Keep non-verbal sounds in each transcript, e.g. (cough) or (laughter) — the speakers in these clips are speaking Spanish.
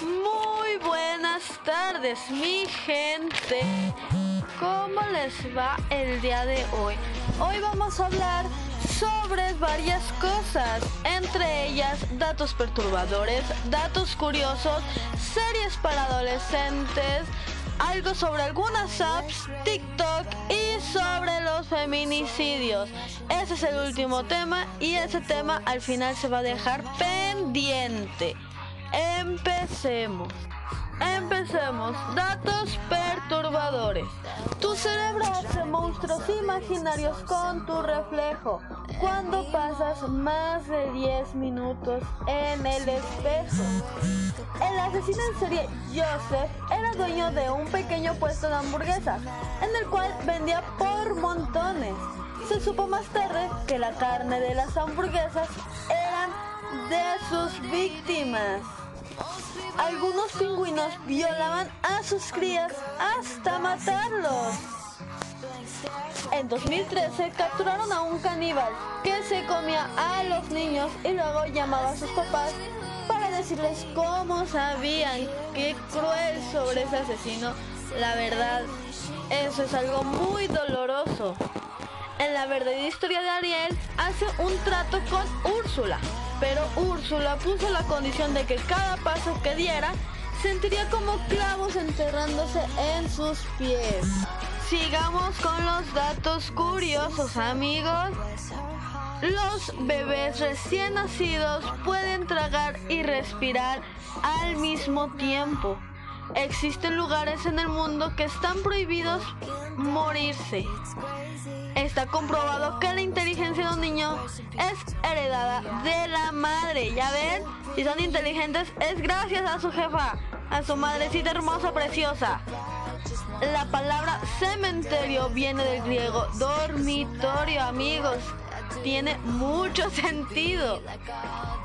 Muy buenas tardes, mi gente. ¿Cómo les va el día de hoy? Hoy vamos a hablar sobre varias cosas, entre ellas datos perturbadores, datos curiosos, series para adolescentes, algo sobre algunas apps, TikTok y sobre los feminicidios. Ese es el último tema y ese tema al final se va a dejar pendiente. Empecemos. Empecemos. Datos perturbadores. Tu cerebro hace monstruos imaginarios con tu reflejo. Cuando pasas más de 10 minutos en el espejo. El asesino en serie Joseph era dueño de un pequeño puesto de hamburguesas, en el cual vendía por montones. Se supo más tarde que la carne de las hamburguesas eran de sus víctimas. Algunos pingüinos violaban a sus crías hasta matarlos. En 2013 capturaron a un caníbal que se comía a los niños y luego llamaba a sus papás para decirles cómo sabían qué cruel sobre ese asesino. La verdad, eso es algo muy doloroso. En la verdadera historia de Ariel hace un trato con Úrsula, pero Úrsula puso la condición de que cada paso que diera sentiría como clavos enterrándose en sus pies. Sigamos con los datos curiosos, amigos. Los bebés recién nacidos pueden tragar y respirar al mismo tiempo. Existen lugares en el mundo que están prohibidos morirse. Está comprobado que la inteligencia de un niño es heredada de la madre. Ya ven, si son inteligentes es gracias a su jefa, a su madrecita hermosa, preciosa. La palabra cementerio viene del griego dormitorio, amigos. Tiene mucho (laughs) sentido.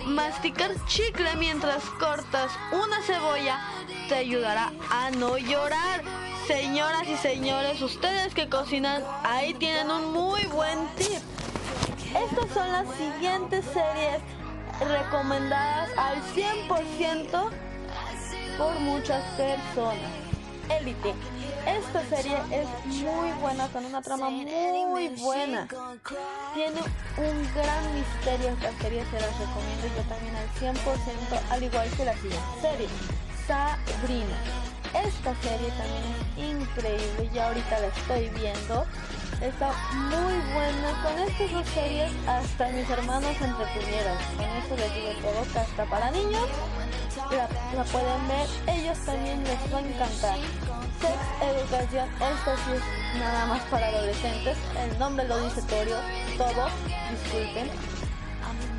Masticar chicle mientras cortas una cebolla te ayudará a no llorar. Señoras y señores, ustedes que cocinan, ahí tienen un muy buen tip. Estas son las siguientes series recomendadas al 100% por muchas personas. Elite. Esta serie es muy buena, con una trama muy buena. Tiene un gran misterio esta serie, se las recomiendo yo también al 100%, al igual que la siguiente serie, Sabrina. Esta serie también es increíble, ya ahorita la estoy viendo. Está muy buena. Con estas dos series hasta mis hermanos se entretuvieron. Con eso les digo todo, que hasta para niños la, la pueden ver. Ellos también les va a encantar. Sex Educación, esta sí es nada más para adolescentes. El nombre lo dice todo, todo. Disculpen.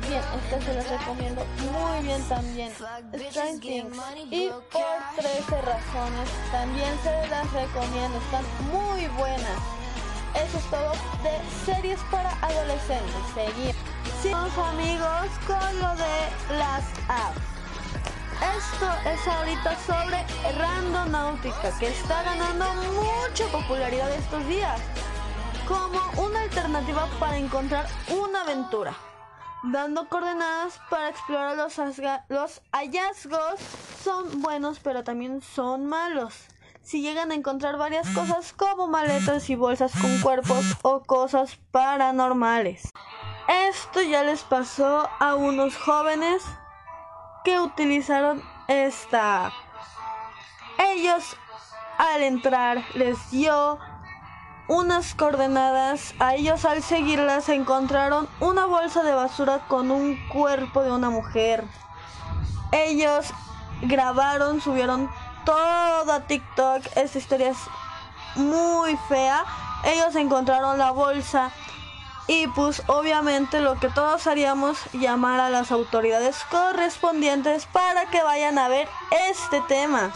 Bien, esta se las recomiendo muy bien también. Strange. Y por 13 razones también se las recomiendo. Están muy buenas. Eso es todo de series para adolescentes. Seguimos. Seguimos amigos con lo de las apps. Esto es ahorita sobre Randonáutica, que está ganando mucha popularidad estos días, como una alternativa para encontrar una aventura, dando coordenadas para explorar los, los hallazgos. Son buenos, pero también son malos. Si llegan a encontrar varias cosas como maletas y bolsas con cuerpos o cosas paranormales. Esto ya les pasó a unos jóvenes que utilizaron esta Ellos al entrar les dio unas coordenadas. A ellos al seguirlas encontraron una bolsa de basura con un cuerpo de una mujer. Ellos grabaron, subieron todo a TikTok. Esta historia es muy fea. Ellos encontraron la bolsa y pues obviamente lo que todos haríamos, llamar a las autoridades correspondientes para que vayan a ver este tema.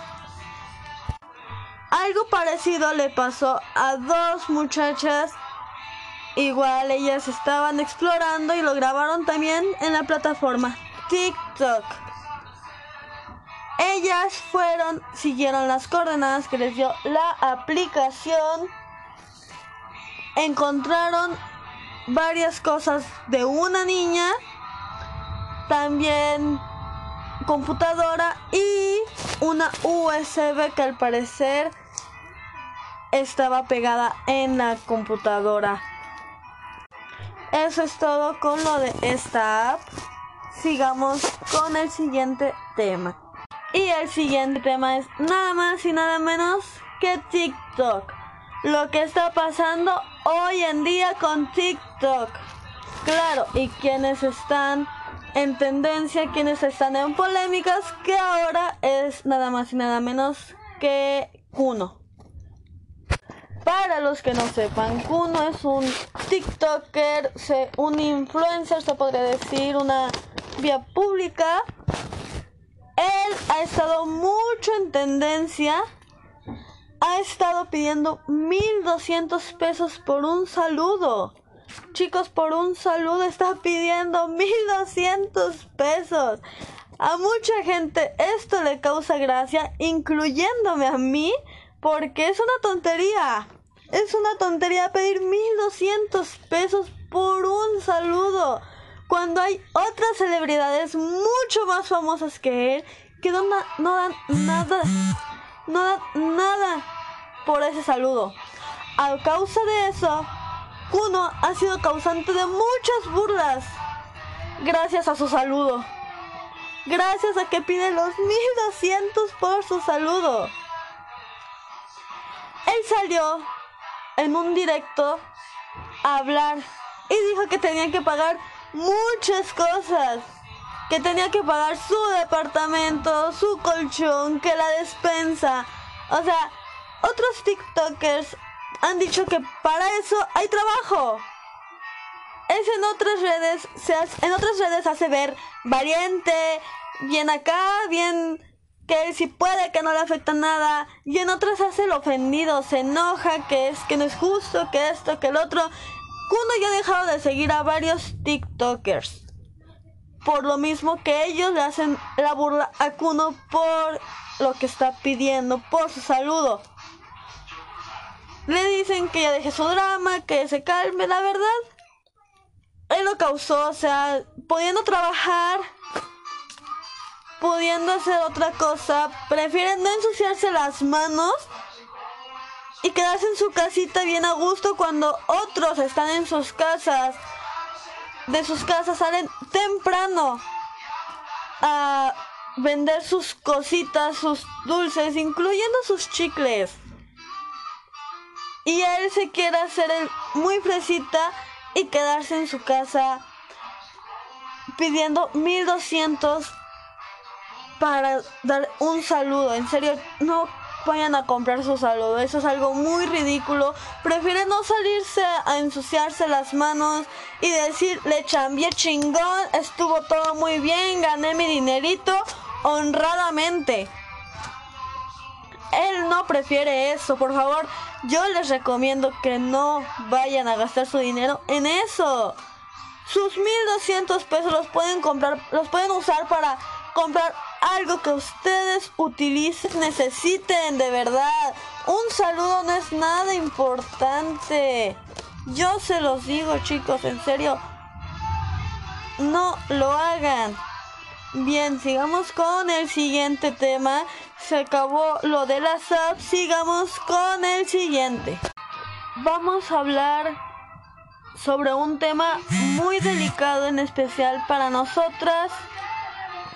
Algo parecido le pasó a dos muchachas. Igual ellas estaban explorando y lo grabaron también en la plataforma TikTok. Ellas fueron, siguieron las coordenadas que les dio la aplicación. Encontraron varias cosas de una niña, también computadora y una USB que al parecer estaba pegada en la computadora. Eso es todo con lo de esta app. Sigamos con el siguiente tema. Y el siguiente tema es nada más y nada menos que TikTok. Lo que está pasando hoy en día con TikTok. Claro, y quienes están en tendencia, quienes están en polémicas, que ahora es nada más y nada menos que Kuno. Para los que no sepan, Kuno es un TikToker, un influencer, se podría decir, una vía pública. Él ha estado mucho en tendencia. Ha estado pidiendo 1200 pesos por un saludo. Chicos, por un saludo está pidiendo 1200 pesos. A mucha gente esto le causa gracia, incluyéndome a mí, porque es una tontería. Es una tontería pedir 1200 pesos por un saludo. Cuando hay otras celebridades mucho más famosas que él que no, dan nada, no dan nada por ese saludo. A causa de eso, Kuno ha sido causante de muchas burlas gracias a su saludo. Gracias a que pide los 1200 por su saludo. Él salió en un directo a hablar y dijo que tenía que pagar muchas cosas. Que tenía que pagar su departamento, su colchón, que la despensa. O sea, otros TikTokers han dicho que para eso hay trabajo. Es en otras redes, se en otras redes hace ver valiente, bien acá, bien que él sí puede, que no le afecta nada, y en otras hace el ofendido, se enoja, que es que no es justo, que esto, que el otro. Kuno ya ha dejado de seguir a varios TikTokers. Por lo mismo que ellos le hacen la burla a Kuno por lo que está pidiendo, por su saludo. Le dicen que ya deje su drama, que se calme, la verdad. Él lo causó, o sea, pudiendo trabajar pudiendo hacer otra cosa, prefieren no ensuciarse las manos y quedarse en su casita bien a gusto cuando otros están en sus casas. De sus casas salen temprano a vender sus cositas, sus dulces, incluyendo sus chicles. Y él se quiere hacer muy fresita y quedarse en su casa pidiendo 1200 para dar un saludo. En serio, no vayan a comprar su saludo. Eso es algo muy ridículo. Prefieren no salirse a ensuciarse las manos y decir, le chambié chingón, estuvo todo muy bien, gané mi dinerito honradamente. Él no prefiere eso, por favor. Yo les recomiendo que no vayan a gastar su dinero en eso. Sus 1200 pesos los pueden comprar, los pueden usar para comprar algo que ustedes utilicen, necesiten de verdad. Un saludo no es nada importante. Yo se los digo chicos, en serio. No lo hagan. Bien, sigamos con el siguiente tema. Se acabó lo de la SAP. Sigamos con el siguiente. Vamos a hablar sobre un tema muy delicado en especial para nosotras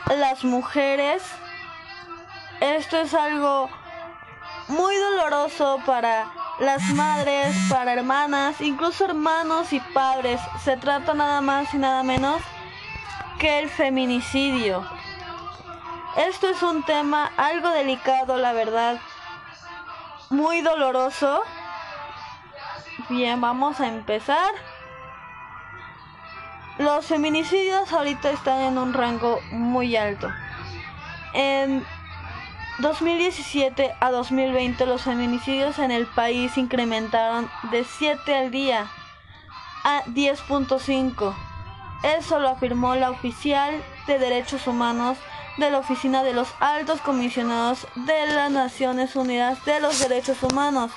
las mujeres. Esto es algo muy doloroso para las madres, para hermanas, incluso hermanos y padres. Se trata nada más y nada menos que el feminicidio. Esto es un tema algo delicado, la verdad. Muy doloroso. Bien, vamos a empezar. Los feminicidios ahorita están en un rango muy alto. En 2017 a 2020 los feminicidios en el país incrementaron de 7 al día a 10.5. Eso lo afirmó la oficial de Derechos Humanos de la Oficina de los Altos Comisionados de las Naciones Unidas de los Derechos Humanos,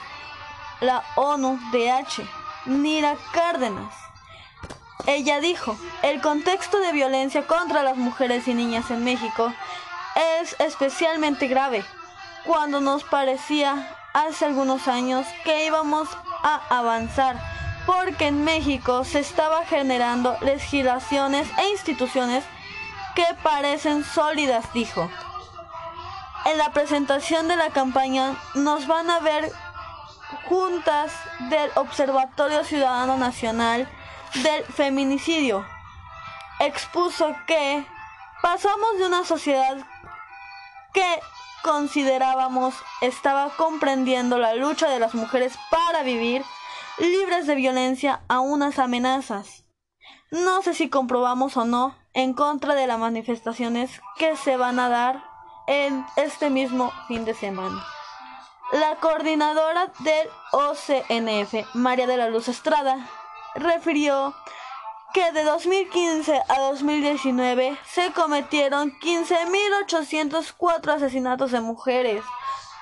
la ONU-DH, Nira Cárdenas. Ella dijo, el contexto de violencia contra las mujeres y niñas en México es especialmente grave cuando nos parecía hace algunos años que íbamos a avanzar porque en México se estaba generando legislaciones e instituciones que parecen sólidas, dijo. En la presentación de la campaña nos van a ver juntas del Observatorio Ciudadano Nacional del Feminicidio. Expuso que pasamos de una sociedad que considerábamos estaba comprendiendo la lucha de las mujeres para vivir libres de violencia a unas amenazas. No sé si comprobamos o no en contra de las manifestaciones que se van a dar en este mismo fin de semana. La coordinadora del OCNF, María de la Luz Estrada, refirió que de 2015 a 2019 se cometieron 15.804 asesinatos de mujeres,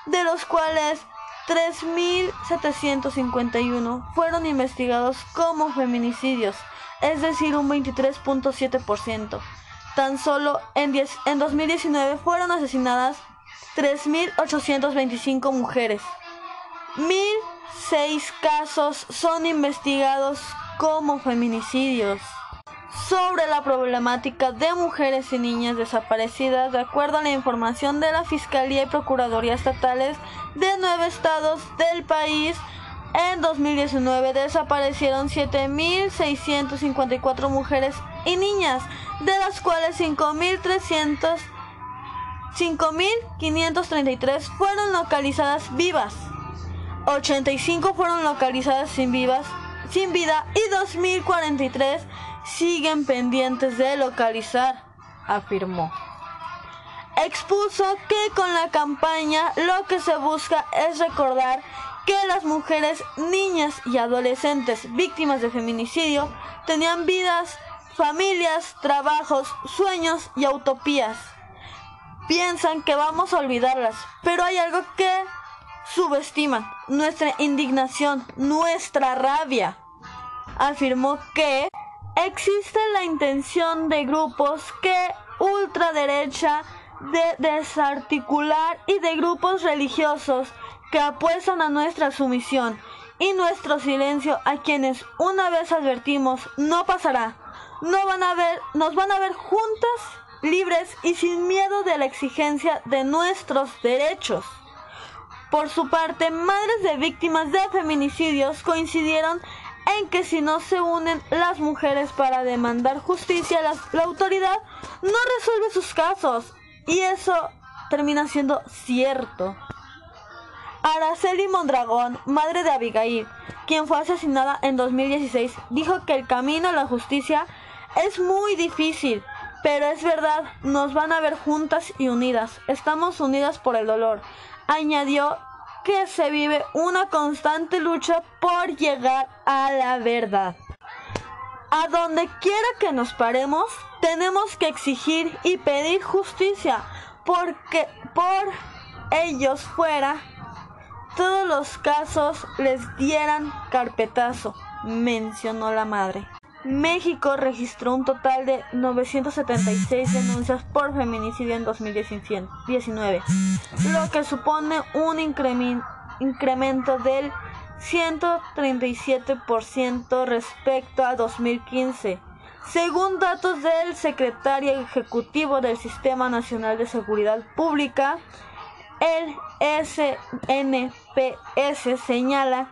de los cuales 3.751 fueron investigados como feminicidios, es decir, un 23.7%. Tan solo en, en 2019 fueron asesinadas 3.825 mujeres. 1.006 casos son investigados como feminicidios sobre la problemática de mujeres y niñas desaparecidas de acuerdo a la información de la Fiscalía y Procuraduría Estatales de nueve estados del país. En 2019 desaparecieron 7.654 mujeres y niñas, de las cuales 5.300 5.533 fueron localizadas vivas, 85 fueron localizadas sin vivas, sin vida y 2.043 siguen pendientes de localizar, afirmó. Expuso que con la campaña lo que se busca es recordar que las mujeres, niñas y adolescentes víctimas de feminicidio tenían vidas, familias, trabajos, sueños y utopías. Piensan que vamos a olvidarlas, pero hay algo que subestiman, nuestra indignación, nuestra rabia. Afirmó que existe la intención de grupos que ultraderecha de desarticular y de grupos religiosos que apuestan a nuestra sumisión y nuestro silencio a quienes una vez advertimos no pasará. No van a ver, nos van a ver juntas, libres y sin miedo de la exigencia de nuestros derechos. Por su parte, madres de víctimas de feminicidios coincidieron en que si no se unen las mujeres para demandar justicia, la, autoridad no resuelve sus casos. Y eso termina siendo cierto. Araceli Mondragón, madre de Abigail, quien fue asesinada en 2016, dijo que el camino a la justicia es muy difícil, pero es verdad, nos van a ver juntas y unidas. Estamos unidas por el dolor. Añadió que se vive una constante lucha por llegar a la verdad. A donde quiera que nos paremos, tenemos que exigir y pedir justicia, porque por ellos fuera, todos los casos les dieran carpetazo, mencionó la madre. México registró un total de 976 denuncias por feminicidio en 2019, lo que supone un incremento del 137% respecto a 2015. Según datos del secretario ejecutivo del Sistema Nacional de Seguridad Pública, el SNPS señala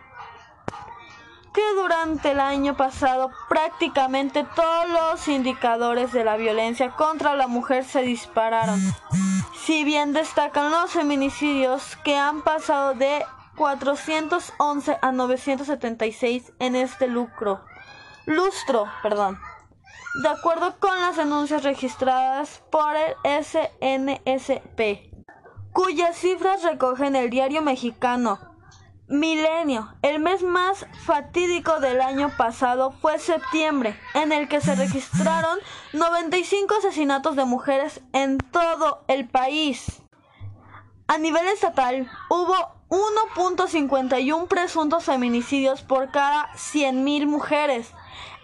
que durante el año pasado prácticamente todos los indicadores de la violencia contra la mujer se dispararon. Si bien destacan los feminicidios que han pasado de 411 a 976 en este lucro, lustro, perdón. De acuerdo con las denuncias registradas por el SNSP, cuyas cifras recogen el diario mexicano Milenio. El mes más fatídico del año pasado fue septiembre, en el que se (laughs) registraron 95 asesinatos de mujeres en todo el país. A nivel estatal hubo 1.51 presuntos feminicidios por cada 100.000 mujeres.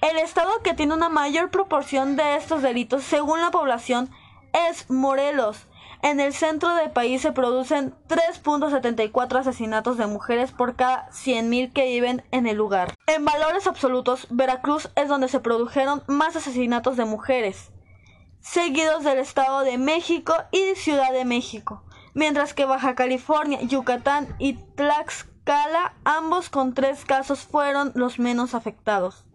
El estado que tiene una mayor proporción de estos delitos según la población es Morelos, En el centro del país se producen 3.74 asesinatos de mujeres por cada 100.000 que viven en el lugar. En valores absolutos, Veracruz es donde se produjeron más asesinatos de mujeres, seguidos del Estado de México y Ciudad de México, mientras que Baja California, Yucatán y Tlaxcala, ambos con tres casos, fueron los menos afectados.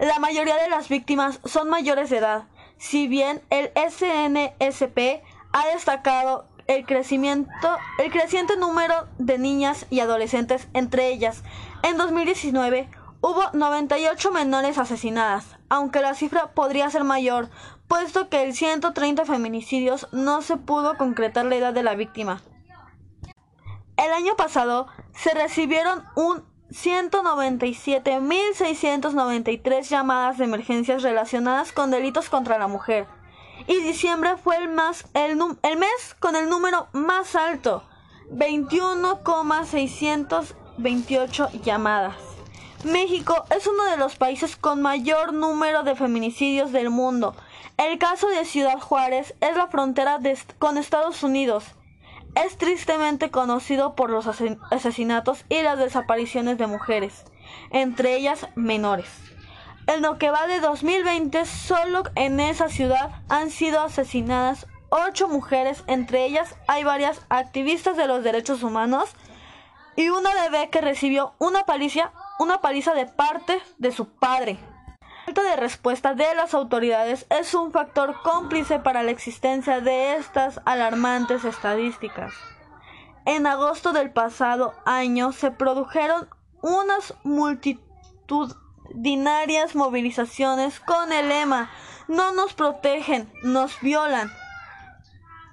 La mayoría de las víctimas son mayores de edad, si bien el SNSP ha destacado el crecimiento, el creciente número de niñas y adolescentes entre ellas. En 2019 hubo 98 menores asesinadas, aunque la cifra podría ser mayor, puesto que el 130 feminicidios no se pudo concretar la edad de la víctima. El año pasado se recibieron un 197.693 llamadas de emergencias relacionadas con delitos contra la mujer y diciembre fue el, más, el, mes con el número más alto, 21,628 llamadas. México es uno de los países con mayor número de feminicidios del mundo. El caso de Ciudad Juárez es la frontera con Estados Unidos. Es tristemente conocido por los asesinatos y las desapariciones de mujeres, entre ellas menores. En lo que va de 2020, solo en esa ciudad han sido asesinadas ocho mujeres, entre ellas hay varias activistas de los derechos humanos y una bebé que recibió una paliza, una paliza de parte de su padre. La falta de respuesta de las autoridades es un factor cómplice para la existencia de estas alarmantes estadísticas. En agosto del pasado año se produjeron unas multitud dinarias movilizaciones con el lema No nos protegen, nos violan,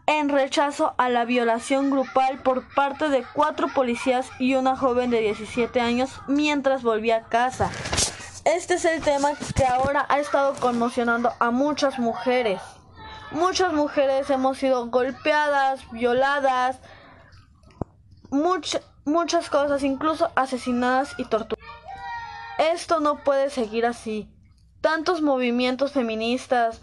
en rechazo a la violación grupal por parte de cuatro policías y una joven de 17 años mientras volvía a casa. Este es el tema que ahora ha estado conmocionando a muchas mujeres. Muchas mujeres hemos sido golpeadas, violadas, muchas cosas, incluso asesinadas y torturadas. Esto no puede seguir así. Tantos movimientos feministas,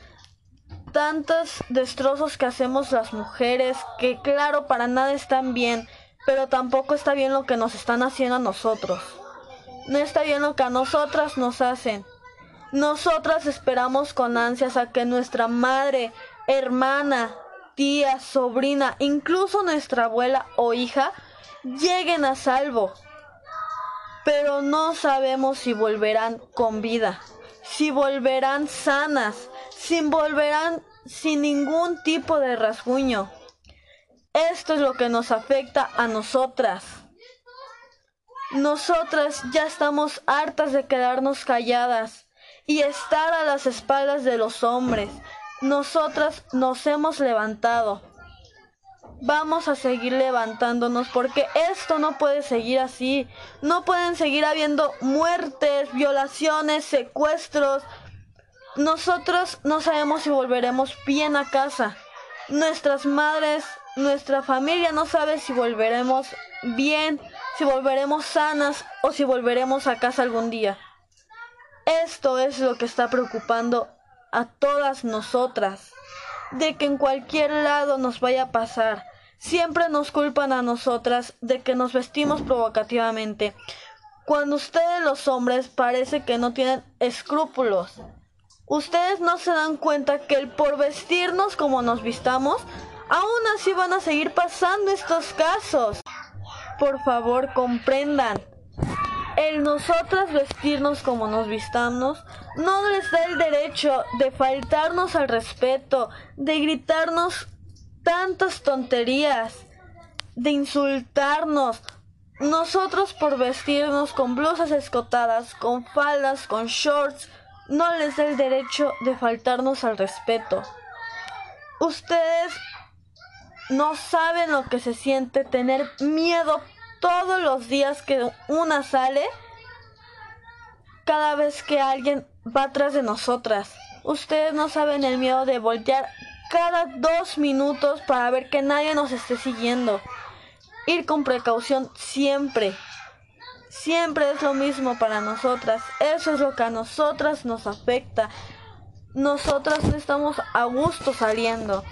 tantos destrozos que hacemos las mujeres, que claro, para nada están bien, pero tampoco está bien lo que nos están haciendo a nosotros. No está bien lo que a nosotras nos hacen. Nosotras esperamos con ansias a que nuestra madre, hermana, tía, sobrina, incluso nuestra abuela o hija lleguen a salvo pero no sabemos si volverán con vida, si volverán sanas, si volverán sin ningún tipo de rasguño. Esto es lo que nos afecta a nosotras. Nosotras ya estamos hartas de quedarnos calladas y estar a las espaldas de los hombres. Nosotras nos hemos levantado vamos a seguir levantándonos porque esto no puede seguir así. No pueden seguir habiendo muertes, violaciones, secuestros. Nosotros no sabemos si volveremos bien a casa. Nuestras madres, nuestra familia no sabe si volveremos bien, si volveremos sanas o si volveremos a casa algún día. Esto es lo que está preocupando a todas nosotras de que en cualquier lado nos vaya a pasar. Siempre nos culpan a nosotras de que nos vestimos provocativamente, cuando ustedes los hombres parece que no tienen escrúpulos. Ustedes no se dan cuenta que el por vestirnos como nos vistamos, aún así van a seguir pasando estos casos. Por favor, comprendan. El nosotras vestirnos como nos vistamos no les da el derecho de faltarnos al respeto, de gritarnos tantas tonterías, de insultarnos. Nosotros por vestirnos con blusas escotadas, con faldas, con shorts, no les da el derecho de faltarnos al respeto. Ustedes no saben lo que se siente tener miedo todos los días que una sale, cada vez que alguien va atrás de nosotras. Ustedes no saben el miedo de voltear cada dos minutos para ver que nadie nos esté siguiendo. Ir con precaución siempre. Siempre es lo mismo para nosotras. Eso es lo que a nosotras nos afecta. Nosotras no estamos a gusto saliendo.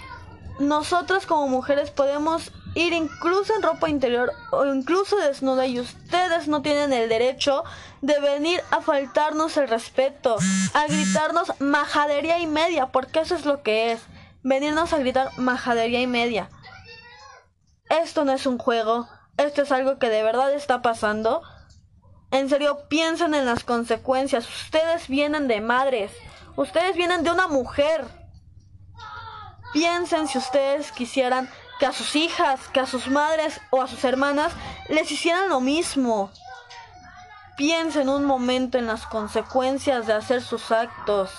nosotras como mujeres podemos ir incluso en ropa interior o incluso desnuda y ustedes no tienen el derecho de venir a faltarnos el respeto, a gritarnos majadería y media, porque eso es lo que es, venirnos a gritar majadería y media. Esto no es un juego, esto es algo que de verdad está pasando. En serio, piensen en las consecuencias. Ustedes vienen de madres, ustedes vienen de una mujer. Piensen si ustedes quisieran que a sus hijas, que a sus madres o a sus hermanas les hicieran lo mismo. Piensen un momento en las consecuencias de hacer sus actos.